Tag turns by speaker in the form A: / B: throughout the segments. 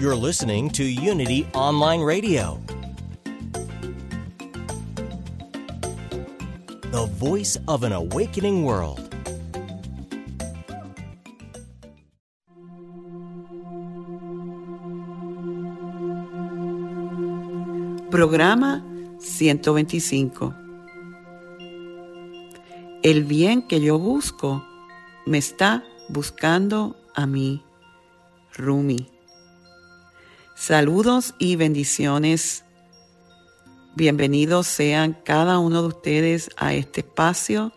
A: You're listening to Unity Online Radio, the voice of an awakening world.
B: Programa 125. El bien que yo busco me está buscando a mí. Rumi. Saludos y bendiciones. Bienvenidos sean cada uno de ustedes a este espacio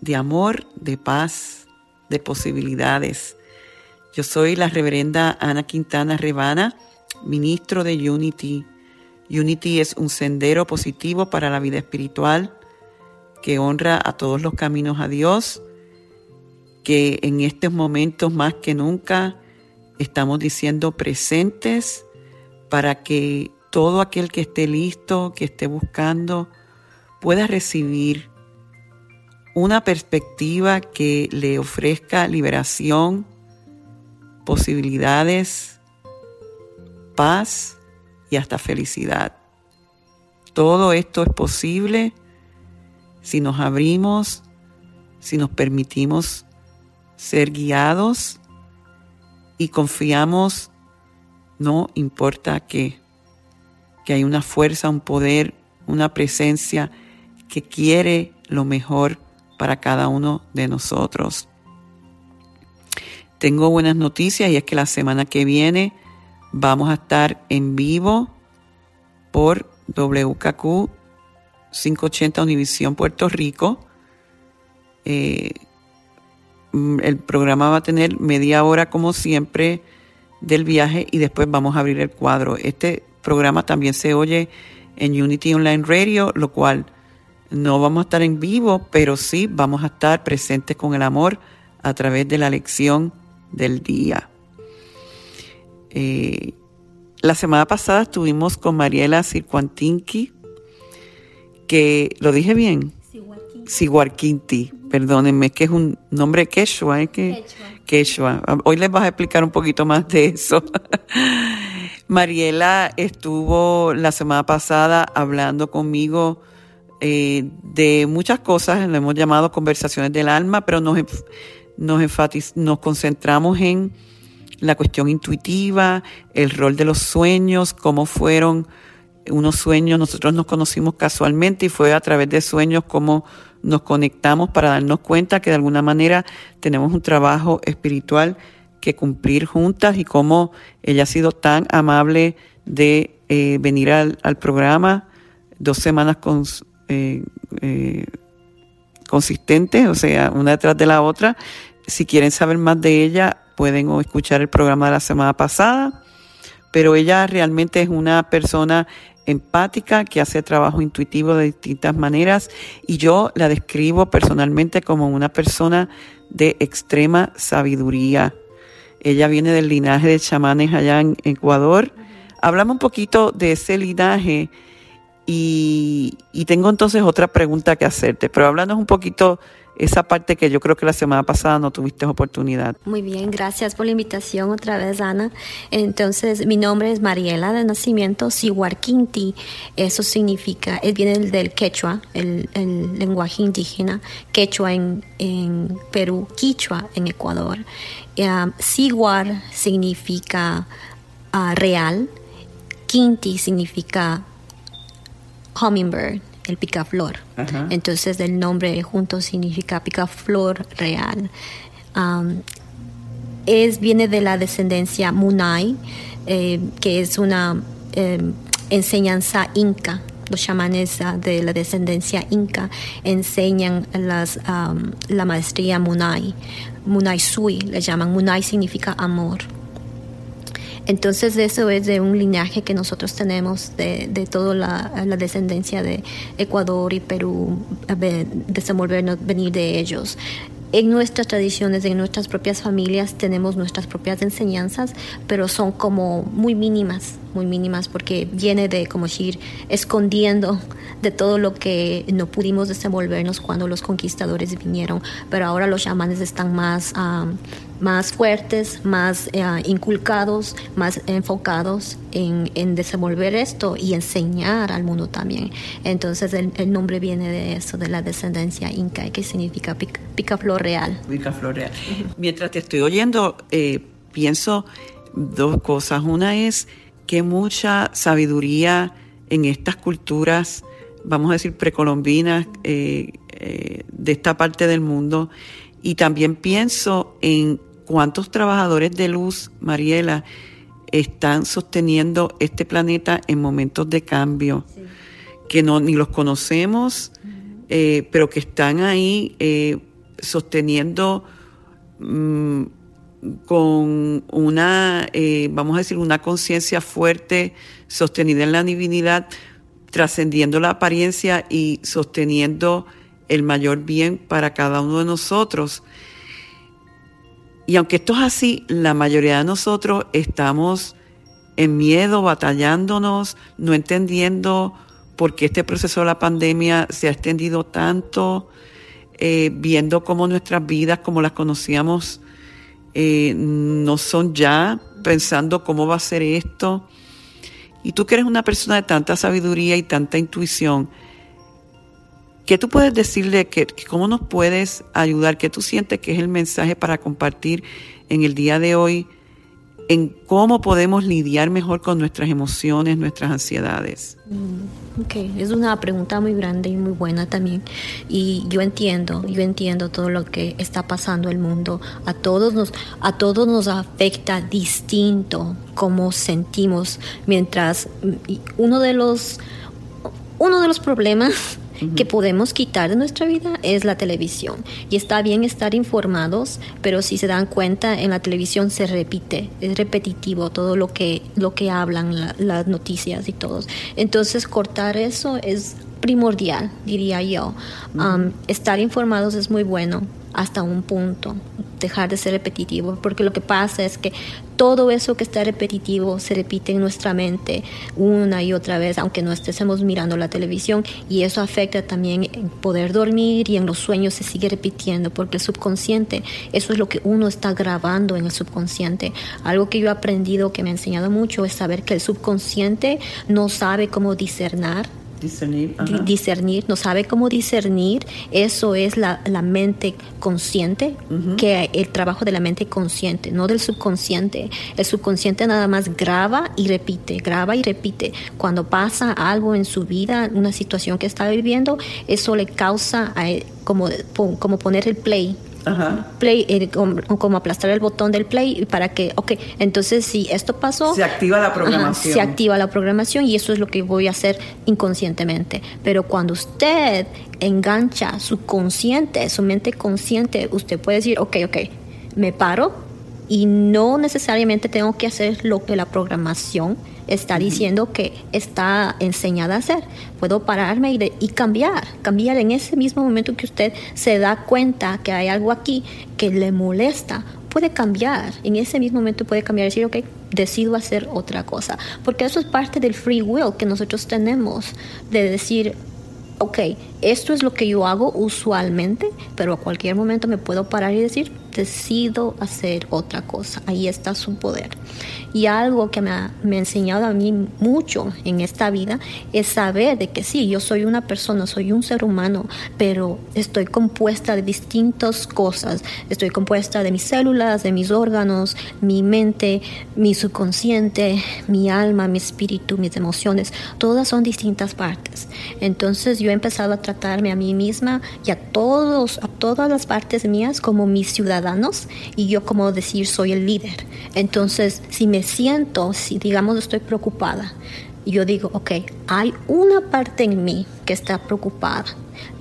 B: de amor, de paz, de posibilidades. Yo soy la reverenda Ana Quintana Rebana, ministro de Unity. Unity es un sendero positivo para la vida espiritual que honra a todos los caminos a Dios, que en estos momentos más que nunca estamos diciendo presentes para que todo aquel que esté listo, que esté buscando, pueda recibir una perspectiva que le ofrezca liberación, posibilidades, paz y hasta felicidad. Todo esto es posible si nos abrimos, si nos permitimos ser guiados y confiamos, no importa qué, que hay una fuerza, un poder, una presencia que quiere lo mejor para cada uno de nosotros. Tengo buenas noticias y es que la semana que viene vamos a estar en vivo por WKQ 580 Univisión Puerto Rico. Eh, el programa va a tener media hora como siempre del viaje y después vamos a abrir el cuadro. Este programa también se oye en Unity Online Radio, lo cual no vamos a estar en vivo, pero sí vamos a estar presentes con el amor a través de la lección del día. Eh, la semana pasada estuvimos con Mariela Circuantinki, que lo dije bien. Siguarquinti, perdónenme, que es un nombre quechua, ¿eh? Que, quechua. Hoy les vas a explicar un poquito más de eso. Mariela estuvo la semana pasada hablando conmigo eh, de muchas cosas, lo hemos llamado conversaciones del alma, pero nos, nos, nos concentramos en la cuestión intuitiva, el rol de los sueños, cómo fueron unos sueños, nosotros nos conocimos casualmente y fue a través de sueños como nos conectamos para darnos cuenta que de alguna manera tenemos un trabajo espiritual que cumplir juntas y cómo ella ha sido tan amable de eh, venir al, programa dos semanas eh, eh, consistentes, o sea, una detrás de la otra. Si quieren saber más de ella, pueden escuchar el programa de la semana pasada, pero ella realmente es una persona empática, que hace trabajo intuitivo de distintas maneras y yo la describo personalmente como una persona de extrema sabiduría. Ella viene del linaje de chamanes allá en Ecuador. Hablamos un poquito de ese linaje y, y tengo entonces otra pregunta que hacerte, pero háblanos un poquito esa parte que yo creo que la semana pasada no tuviste oportunidad.
C: Muy bien, gracias por la invitación otra vez, Ana. Entonces, mi nombre es Mariela de nacimiento Sihuarquinti. Eso significa, es viene del quechua, el, lenguaje indígena, quechua en, Perú, quichua en Ecuador. Um, Siguar significa ah, real, Quinti significa hummingbird el picaflor. Entonces el nombre junto significa picaflor real. es, viene de la descendencia Munay, eh, que es una em, enseñanza inca los chamanes ah, de la descendencia inca enseñan las, la maestría Munai. Munai Sui le llaman. Munai significa amor. Entonces eso es de un linaje que nosotros tenemos de, de toda la, descendencia de Ecuador y Perú, desenvolvernos, venir de ellos. En nuestras tradiciones, en nuestras propias familias tenemos nuestras propias enseñanzas, pero son como muy mínimas, muy mínimas porque viene de como decir escondiendo de todo lo que no pudimos desenvolvernos cuando los conquistadores vinieron, pero ahora los chamanes están más más fuertes, más eh, inculcados, más enfocados en, en, desenvolver esto y enseñar al mundo también. Entonces el, nombre viene de eso, de la descendencia inca, que significa pica, picaflor real.
B: Picaflor real. Mientras te estoy oyendo, eh, pienso dos cosas. Una es que mucha sabiduría en estas culturas, vamos a decir precolombinas, eh, de esta parte del mundo, y también pienso en cuántos trabajadores de luz, Mariela, están sosteniendo este planeta en momentos de cambio, que no ni los conocemos, eh, pero que están ahí eh, sosteniendo mm, con una, eh, vamos a decir, una conciencia fuerte, sostenida en la divinidad, trascendiendo la apariencia y sosteniendo el mayor bien para cada uno de nosotros. Y aunque esto es así, la mayoría de nosotros estamos en miedo, batallándonos, no entendiendo por qué este proceso de la pandemia se ha extendido tanto, eh, viendo cómo nuestras vidas, como las conocíamos, eh, no son ya, pensando cómo va a ser esto. Y tú que eres una persona de tanta sabiduría y tanta intuición, ¿Qué tú puedes decirle? Que, ¿Cómo nos puedes ayudar? ¿Qué tú sientes que es el mensaje para compartir en el día de hoy en cómo podemos lidiar mejor con nuestras emociones, nuestras ansiedades?
C: Mm, ok, es una pregunta muy grande y muy buena también. Y yo entiendo, yo entiendo todo lo que está pasando en el mundo. A todos nos, a todos nos afecta distinto cómo sentimos. Mientras mm, uno de los, uno de los problemas que podemos quitar de nuestra vida es la televisión. Y está bien estar informados, pero si se dan cuenta, en la televisión se repite, es repetitivo todo lo que, lo que hablan, las noticias y todo. Entonces, cortar eso es primordial, diría yo. Um, estar informados es muy bueno hasta un punto, dejar de ser repetitivo, porque lo que pasa es que todo eso que está repetitivo se repite en nuestra mente una y otra vez, aunque no estemos mirando la televisión, y eso afecta también en poder dormir y en los sueños se sigue repitiendo, porque el subconsciente, eso es lo que uno está grabando en el subconsciente. Algo que yo he aprendido, que me ha enseñado mucho, es saber que el subconsciente no sabe cómo discernir Discernir. no sabe cómo discernir. Eso es la, mente consciente, que el trabajo de la mente consciente, no del subconsciente. El subconsciente nada más graba y repite, graba y repite. Cuando pasa algo en su vida, una situación que está viviendo, eso le causa como, como poner el play play, eh, como, aplastar el botón del play para que, ok, entonces si esto pasó...
B: Se activa la programación.
C: se activa la programación y eso es lo que voy a hacer inconscientemente. Pero cuando usted engancha su consciente, su mente consciente, usted puede decir, ok, ok, me paro y no necesariamente tengo que hacer lo que la programación está diciendo que está enseñada a hacer. Puedo pararme y, y, cambiar, cambiar en ese mismo momento que usted se da cuenta que hay algo aquí que le molesta. Puede cambiar, en ese mismo momento puede cambiar y decir, ok, decido hacer otra cosa. Porque eso es parte del free will que nosotros tenemos, de decir, ok, esto es lo que yo hago usualmente, pero a cualquier momento me puedo parar y decir, decido hacer otra cosa. Ahí está su poder. Y algo que me ha, me ha, enseñado a mí mucho en esta vida es saber de que sí, yo soy una persona, soy un ser humano, pero estoy compuesta de distintas cosas. Estoy compuesta de mis células, de mis órganos, mi mente, mi subconsciente, mi alma, mi espíritu, mis emociones. Todas son distintas partes. Entonces yo he empezado a tratarme a mí misma y a todos, a todas las partes mías como mis y yo como decir soy el líder. Entonces, si me siento, si digamos estoy preocupada, yo digo, ok, hay una parte en mí que está preocupada,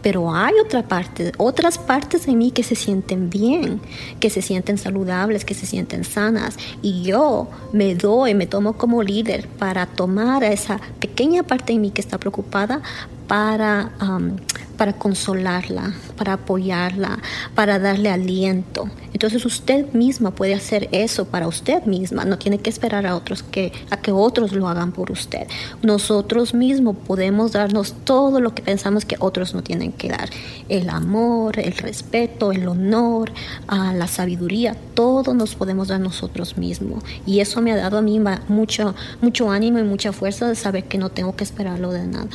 C: pero hay otra parte, otras partes en mí que se sienten bien, que se sienten saludables, que se sienten sanas. Y yo me doy, me tomo como líder para tomar a esa pequeña parte en mí que está preocupada para, um, para consolarla, para apoyarla, para darle aliento. Entonces usted misma puede hacer eso para usted misma, no tiene que esperar a otros que a que otros lo hagan por usted. Nosotros mismos podemos darnos todo lo que pensamos que otros no tienen que dar, el amor, el respeto, el honor, la sabiduría, todo nos podemos dar nosotros mismos y eso me ha dado a mí mucho mucho ánimo y mucha fuerza de saber que no tengo que esperarlo de nada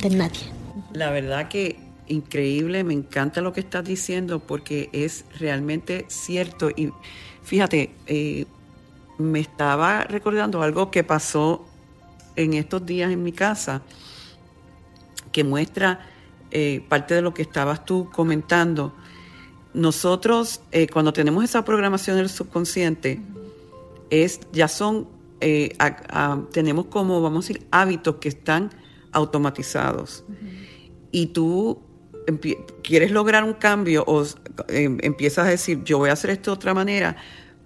C: de nadie.
B: La verdad que increíble, me encanta lo que estás diciendo porque es realmente cierto. Y fíjate, eh, me estaba recordando algo que pasó en estos días en mi casa, que muestra eh, parte de lo que estabas tú comentando. Nosotros, eh, cuando tenemos esa programación del subconsciente, es, ya son, tenemos como, vamos a decir, hábitos que están automatizados. Y tú quieres lograr un cambio o em, empiezas a decir, yo voy a hacer esto de otra manera,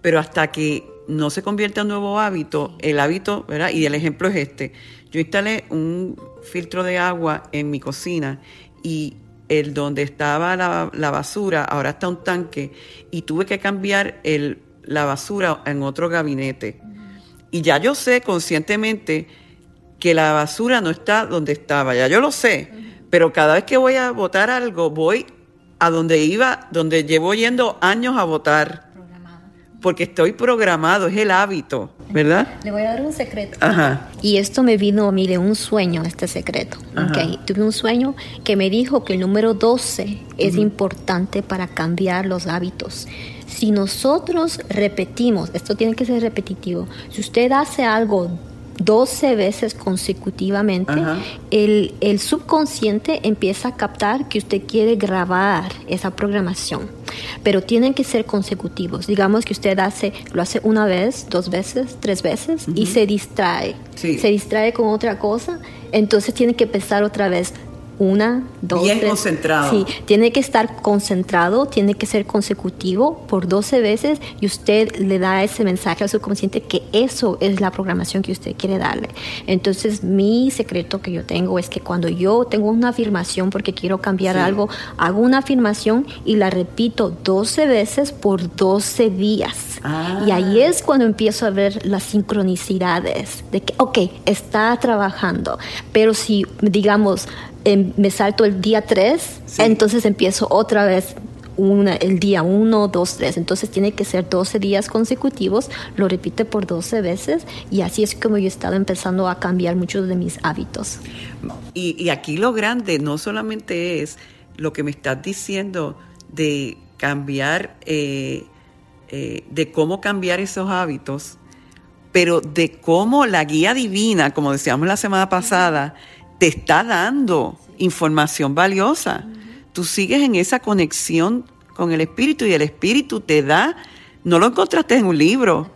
B: pero hasta que no se convierta en nuevo hábito, el hábito, ¿verdad? Y el ejemplo es este. Yo instalé un filtro de agua en mi cocina y el donde estaba la, basura, ahora está un tanque y tuve que cambiar el, la basura en otro gabinete. Y ya yo sé conscientemente que la basura no está donde estaba, ya yo lo sé, pero cada vez que voy a votar algo, voy a donde iba, donde llevo yendo años a votar. Porque estoy programado, es el hábito, ¿verdad?
C: Le voy a dar un secreto. Y esto me vino a mí de un sueño, este secreto. Okay. Tuve un sueño que me dijo que el número 12 es importante para cambiar los hábitos. Si nosotros repetimos, esto tiene que ser repetitivo, si usted hace algo 12 veces consecutivamente, el, el, subconsciente empieza a captar que usted quiere grabar esa programación. Pero tienen que ser consecutivos. Digamos que usted hace, lo hace una vez, dos veces, tres veces y se distrae. Se distrae con otra cosa. Entonces tiene que empezar otra vez una, dos,
B: Bien concentrado.
C: Sí, tiene que estar concentrado, tiene que ser consecutivo por 12 veces y usted le da ese mensaje al subconsciente que eso es la programación que usted quiere darle. Entonces, mi secreto que yo tengo es que cuando yo tengo una afirmación porque quiero cambiar algo, hago una afirmación y la repito 12 veces por 12 días. Y ahí ah. es cuando empiezo a ver las sincronicidades de que, ok, está trabajando, pero si, digamos, Em, me salto el día 3, entonces empiezo otra vez una, el día 1, 2, 3. Entonces tiene que ser 12 días consecutivos, lo repite por 12 veces y así es como yo he estado empezando a cambiar muchos de mis hábitos.
B: Y, aquí lo grande no solamente es lo que me estás diciendo de cambiar, eh, eh, de cómo cambiar esos hábitos, pero de cómo la guía divina, como decíamos la semana pasada, te está dando información valiosa. Tú sigues en esa conexión con el espíritu y el espíritu te da, no lo encontraste en un libro,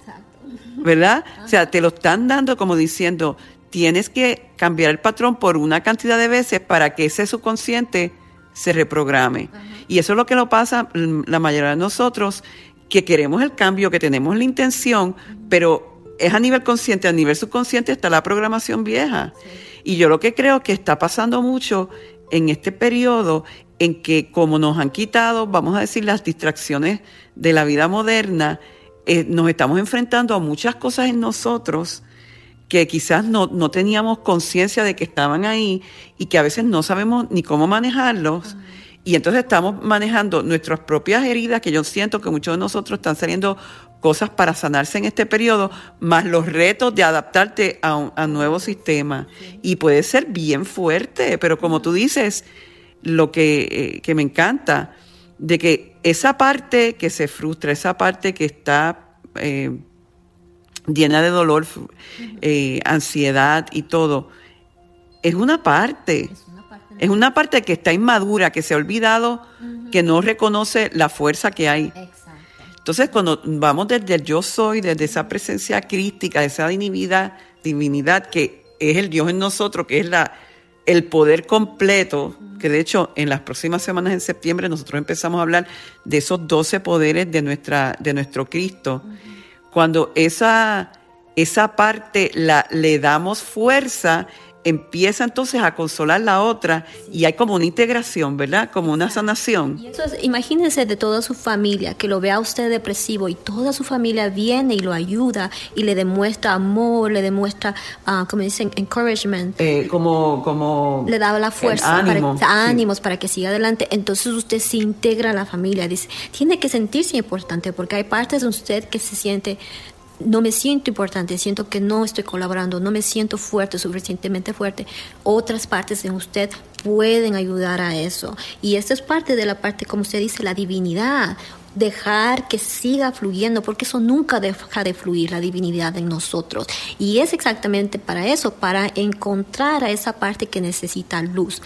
B: ¿verdad? O sea, te lo están dando como diciendo, tienes que cambiar el patrón por una cantidad de veces para que ese subconsciente se reprograme. Y eso es lo que lo pasa la mayoría de nosotros, que queremos el cambio, que tenemos la intención, pero es a nivel consciente, a nivel subconsciente está la programación vieja. Y yo lo que creo que está pasando mucho en este periodo en que como nos han quitado, vamos a decir, las distracciones de la vida moderna, eh, nos estamos enfrentando a muchas cosas en nosotros que quizás no, no teníamos conciencia de que estaban ahí y que a veces no sabemos ni cómo manejarlos. Y entonces estamos manejando nuestras propias heridas, que yo siento que muchos de nosotros están saliendo cosas para sanarse en este periodo, más los retos de adaptarte a un nuevo sistema. Y puede ser bien fuerte, pero como tú dices, lo que, eh, me encanta, de que esa parte que se frustra, esa parte que está eh, llena de dolor, eh, ansiedad y todo, es una parte. Es una parte que está inmadura, que se ha olvidado, que no reconoce la fuerza que hay. Entonces, cuando vamos desde el yo soy, desde esa presencia crítica, esa divinidad, divinidad que es el Dios en nosotros, que es la, el poder completo, que de hecho en las próximas semanas en septiembre nosotros empezamos a hablar de esos 12 poderes de, nuestra, de nuestro Cristo. Cuando esa, esa parte la, le damos fuerza, empieza entonces a consolar la otra y hay como una integración, ¿verdad? Como una sanación.
C: Y eso es, imagínense de toda su familia, que lo vea usted depresivo y toda su familia viene y lo ayuda y le demuestra amor, le demuestra, uh, como dicen, encouragement.
B: Eh, como, como...
C: Le da la fuerza, ánimo, para, ánimos para que siga adelante. Entonces usted se integra a la familia, dice, tiene que sentirse importante porque hay partes de usted que se siente no me siento importante, siento que no estoy colaborando, no me siento fuerte, suficientemente fuerte, otras partes de usted pueden ayudar a eso. Y esto es parte de la parte, como usted dice, la divinidad. Dejar que siga fluyendo, porque eso nunca deja de fluir, la divinidad en nosotros. Y es exactamente para eso, para encontrar a esa parte que necesita luz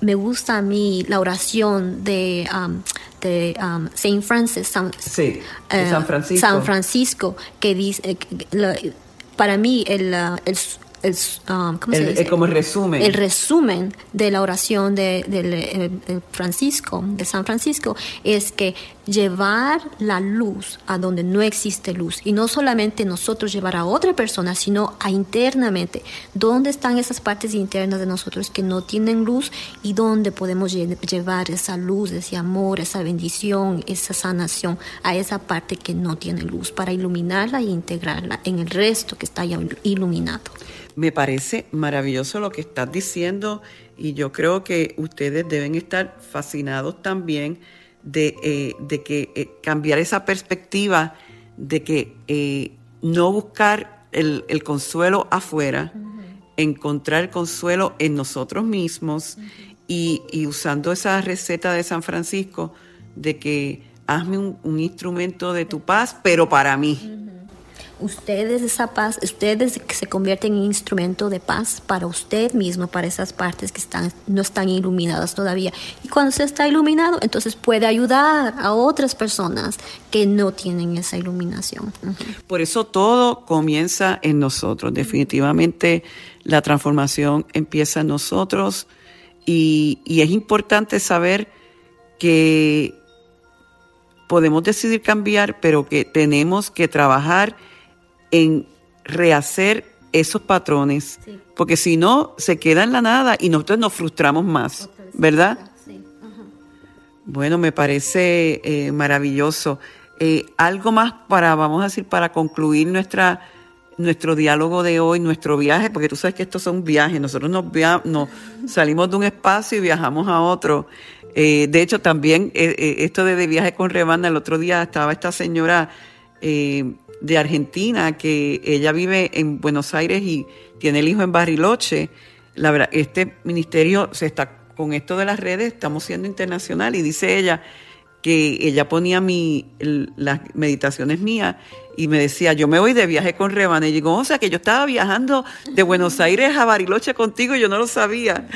C: me gusta a mí la oración de, um, de um, Saint Francis, San,
B: sí, eh, San, Francisco.
C: San Francisco, que dice, eh, para mí el, uh, el el, um, ¿cómo se dice?
B: como el resumen.
C: El resumen de la oración de, de, Francisco, de San Francisco, es que llevar la luz a donde no existe luz. Y no solamente nosotros llevar a otra persona, sino a internamente. ¿Dónde están esas partes internas de nosotros que no tienen luz y dónde podemos llevar esa luz, ese amor, esa bendición, esa sanación a esa parte que no tiene luz para iluminarla e integrarla en el resto que está ya iluminado?
B: Me parece maravilloso lo que estás diciendo y yo creo que ustedes deben estar fascinados también de, eh, que eh, cambiar esa perspectiva de que eh, no buscar el, consuelo afuera, encontrar el consuelo en nosotros mismos y, usando esa receta de San Francisco de que hazme un instrumento de tu paz, pero para mí
C: ustedes esa paz, ustedes se convierten en instrumento de paz para usted mismo, para esas partes que están, no están iluminadas todavía. Y cuando se está iluminado, entonces puede ayudar a otras personas que no tienen esa iluminación.
B: Por eso todo comienza en nosotros. Definitivamente la transformación empieza en nosotros y es importante saber que podemos decidir cambiar, pero que tenemos que trabajar en rehacer esos patrones, porque si no, se queda en la nada y nosotros nos frustramos más, ¿verdad? Bueno, me parece eh, maravilloso. Eh, algo más para, vamos a decir, para concluir nuestra nuestro diálogo de hoy, nuestro viaje, porque tú sabes que estos son viajes, nosotros nos, nos salimos de un espacio y viajamos a otro. Eh, de hecho, también esto de, de, viaje con Rebanda, el otro día estaba esta señora de Argentina, que ella vive en Buenos Aires y tiene el hijo en Barriloche. La verdad, este ministerio se está con esto de las redes, estamos siendo internacional y dice ella que ella ponía mi, las meditaciones mías y me decía, yo me voy de viaje con Rebana. Y digo, o sea, que yo estaba viajando de Buenos Aires a Bariloche contigo y yo no lo sabía.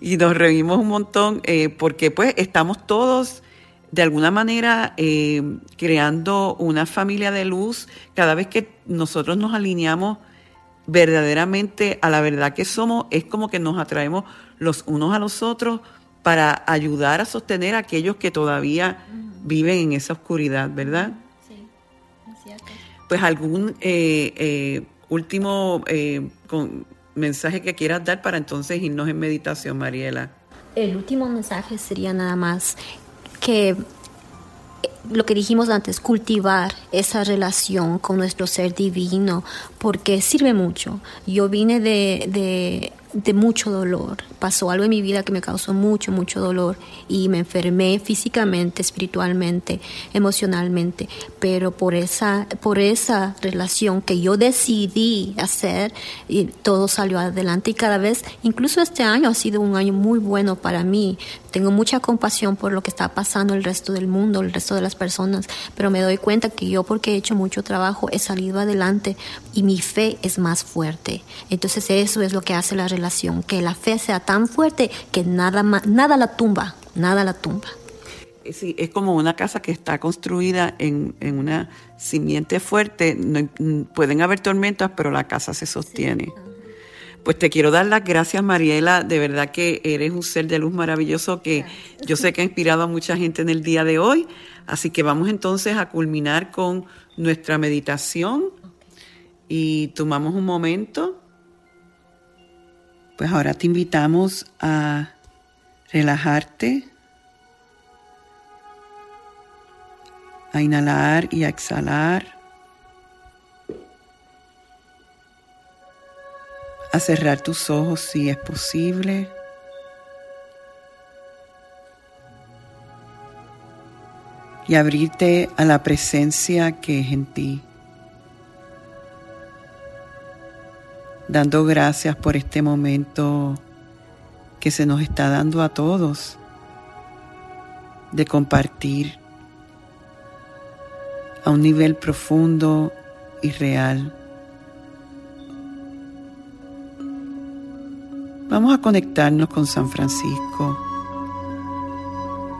B: Y nos reímos un montón eh, porque pues estamos todos de alguna manera eh, creando una familia de luz cada vez que nosotros nos alineamos verdaderamente a la verdad que somos, es como que nos atraemos los unos a los otros para ayudar a sostener a aquellos que todavía viven en esa oscuridad, ¿verdad? Sí, cierto. Pues algún eh, eh, último mensaje que quieras dar para entonces irnos en meditación, Mariela.
C: El último mensaje sería nada más que lo que dijimos antes, cultivar esa relación con nuestro ser divino, porque sirve mucho. Yo vine de, de, de, mucho dolor, pasó algo en mi vida que me causó mucho, mucho dolor y me enfermé físicamente, espiritualmente, emocionalmente, pero por esa, por esa relación que yo decidí hacer, y todo salió adelante y cada vez, incluso este año ha sido un año muy bueno para mí. Tengo mucha compasión por lo que está pasando el resto del mundo, el resto de las personas, pero me doy cuenta que yo porque he hecho mucho trabajo he salido adelante y mi fe es más fuerte. Entonces eso es lo que hace la relación, que la fe sea tan fuerte que nada, nada la tumba, nada la tumba.
B: Sí, es como una casa que está construida en, en una simiente fuerte. No, pueden haber tormentas, pero la casa se sostiene. Pues te quiero dar las gracias, Mariela. De verdad que eres un ser de luz maravilloso que yo sé que ha inspirado a mucha gente en el día de hoy. Así que vamos entonces a culminar con nuestra meditación y tomamos un momento. Pues ahora te invitamos a relajarte, a inhalar y a exhalar. a cerrar tus ojos si es posible. Y abrirte a la presencia que es en ti. Dando gracias por este momento que se nos está dando a todos de compartir a un nivel profundo y real. Vamos a conectarnos con San Francisco,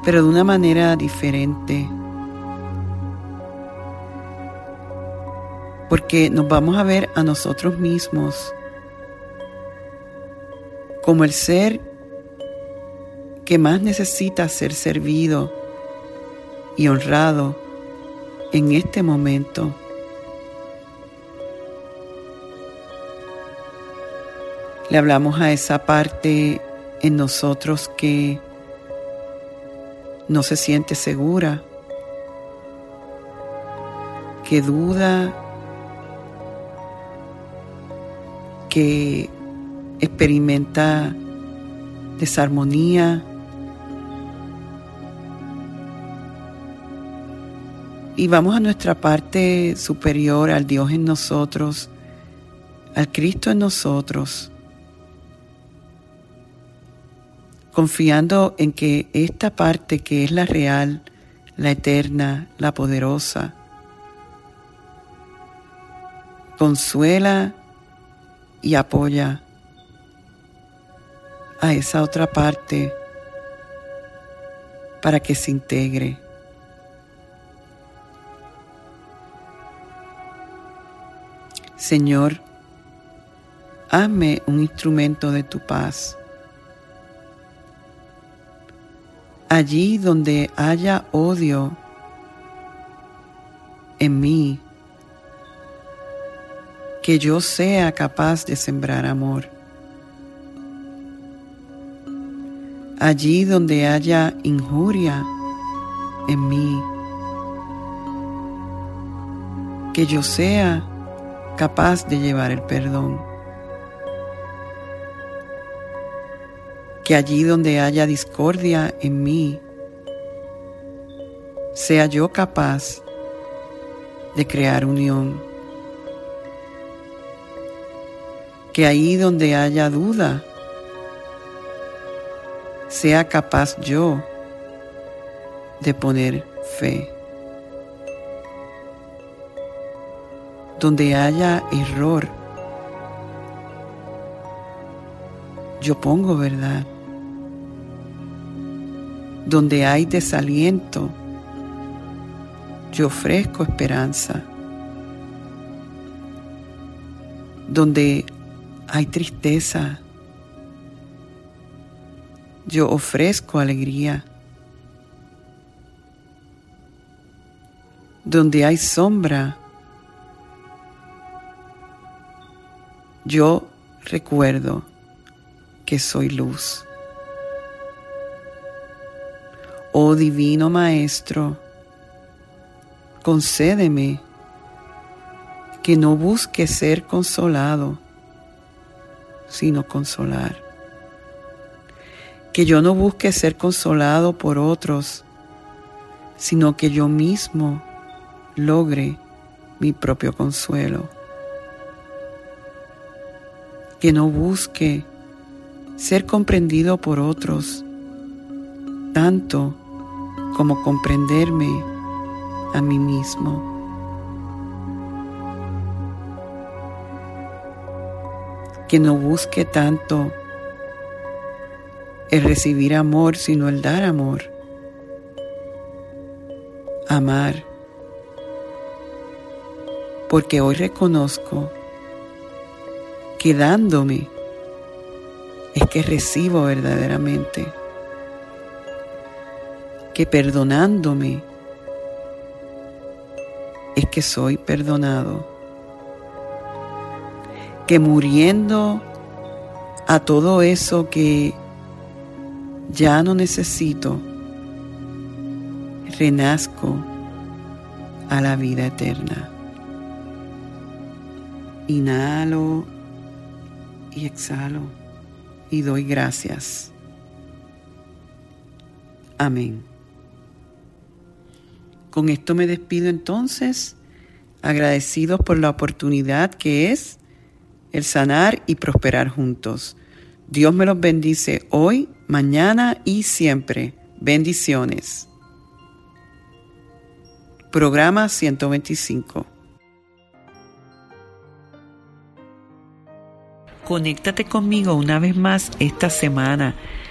B: pero de una manera diferente. Porque nos vamos a ver a nosotros mismos como el ser que más necesita ser servido y honrado en este momento. Le hablamos a esa parte en nosotros que no se siente segura, que duda, que experimenta desarmonía. Y vamos a nuestra parte superior, al Dios en nosotros, al Cristo en nosotros confiando en que esta parte que es la real, la eterna, la poderosa, consuela y apoya a esa otra parte para que se integre. Señor, hazme un instrumento de tu paz allí donde haya odio en mí, que yo sea capaz de sembrar amor. Allí donde haya injuria en mí, que yo sea capaz de llevar el perdón. que allí donde haya discordia en mí, sea yo capaz de crear unión. Que ahí donde haya duda, sea capaz yo de poner fe. Donde haya error, yo pongo verdad donde hay desaliento, yo ofrezco esperanza. Donde hay tristeza, yo ofrezco alegría. Donde hay sombra, yo recuerdo que soy luz. Oh Divino Maestro, concédeme que no busque ser consolado, sino consolar. Que yo no busque ser consolado por otros, sino que yo mismo logre mi propio consuelo. Que no busque ser comprendido por otros, tanto como comprenderme a mí mismo. Que no busque tanto el recibir amor, sino el dar amor. Amar. Porque hoy reconozco que dándome es que recibo verdaderamente, que perdonándome es que soy perdonado, que muriendo a todo eso que ya no necesito, renazco a la vida eterna. Inhalo y exhalo y doy gracias. Amén. Con esto me despido entonces, agradecidos por la oportunidad que es el sanar y prosperar juntos. Dios me los bendice hoy, mañana y siempre. Bendiciones. Programa 125. Conéctate conmigo una vez más esta semana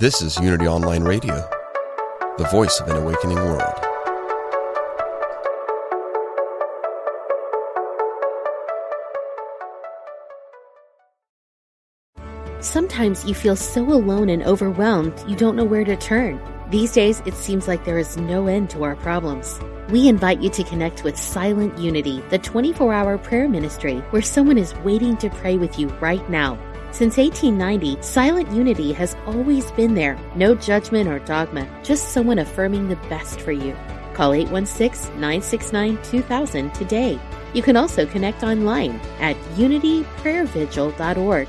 D: This is Unity Online Radio, the voice of an awakening world.
E: Sometimes you feel so alone and overwhelmed you don't know where to turn. These days, it seems like there is no end to our problems. We invite you to connect with Silent Unity, the 24 hour prayer ministry where someone is waiting to pray with you right now. Since 1890, Silent Unity has always been there. No judgment or dogma, just someone affirming the best for you. Call 816 969 2000 today. You can also connect online at unityprayervigil.org